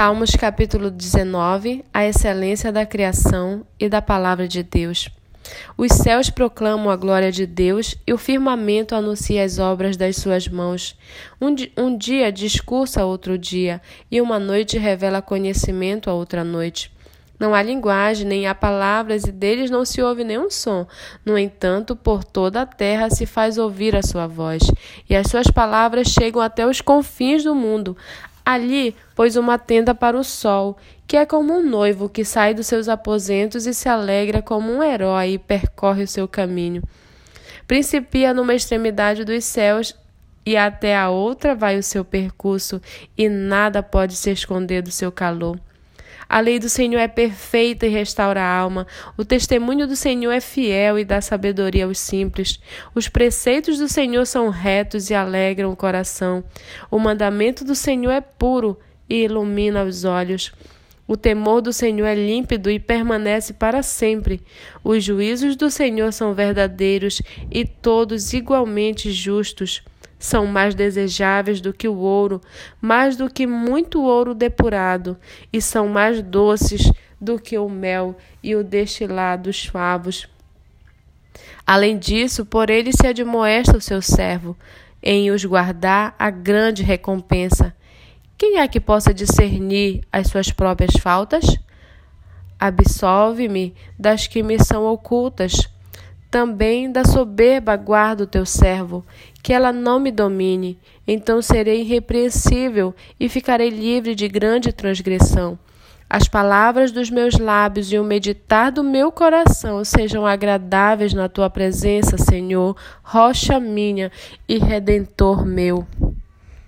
Salmos capítulo 19 A excelência da criação e da palavra de Deus. Os céus proclamam a glória de Deus e o firmamento anuncia as obras das suas mãos. Um, um dia discursa outro dia, e uma noite revela conhecimento a outra noite. Não há linguagem, nem há palavras, e deles não se ouve nenhum som. No entanto, por toda a terra se faz ouvir a sua voz, e as suas palavras chegam até os confins do mundo. Ali pôs uma tenda para o sol, que é como um noivo que sai dos seus aposentos e se alegra como um herói e percorre o seu caminho. Principia numa extremidade dos céus e até a outra vai o seu percurso, e nada pode se esconder do seu calor. A lei do Senhor é perfeita e restaura a alma. O testemunho do Senhor é fiel e dá sabedoria aos simples. Os preceitos do Senhor são retos e alegram o coração. O mandamento do Senhor é puro e ilumina os olhos. O temor do Senhor é límpido e permanece para sempre. Os juízos do Senhor são verdadeiros e todos igualmente justos são mais desejáveis do que o ouro, mais do que muito ouro depurado, e são mais doces do que o mel e o destilado dos favos. Além disso, por ele se admoesta o seu servo, em os guardar a grande recompensa. Quem é que possa discernir as suas próprias faltas? Absolve-me das que me são ocultas também da soberba guarda o teu servo, que ela não me domine. Então serei irrepreensível e ficarei livre de grande transgressão. As palavras dos meus lábios e o meditar do meu coração sejam agradáveis na tua presença, Senhor, rocha minha e redentor meu.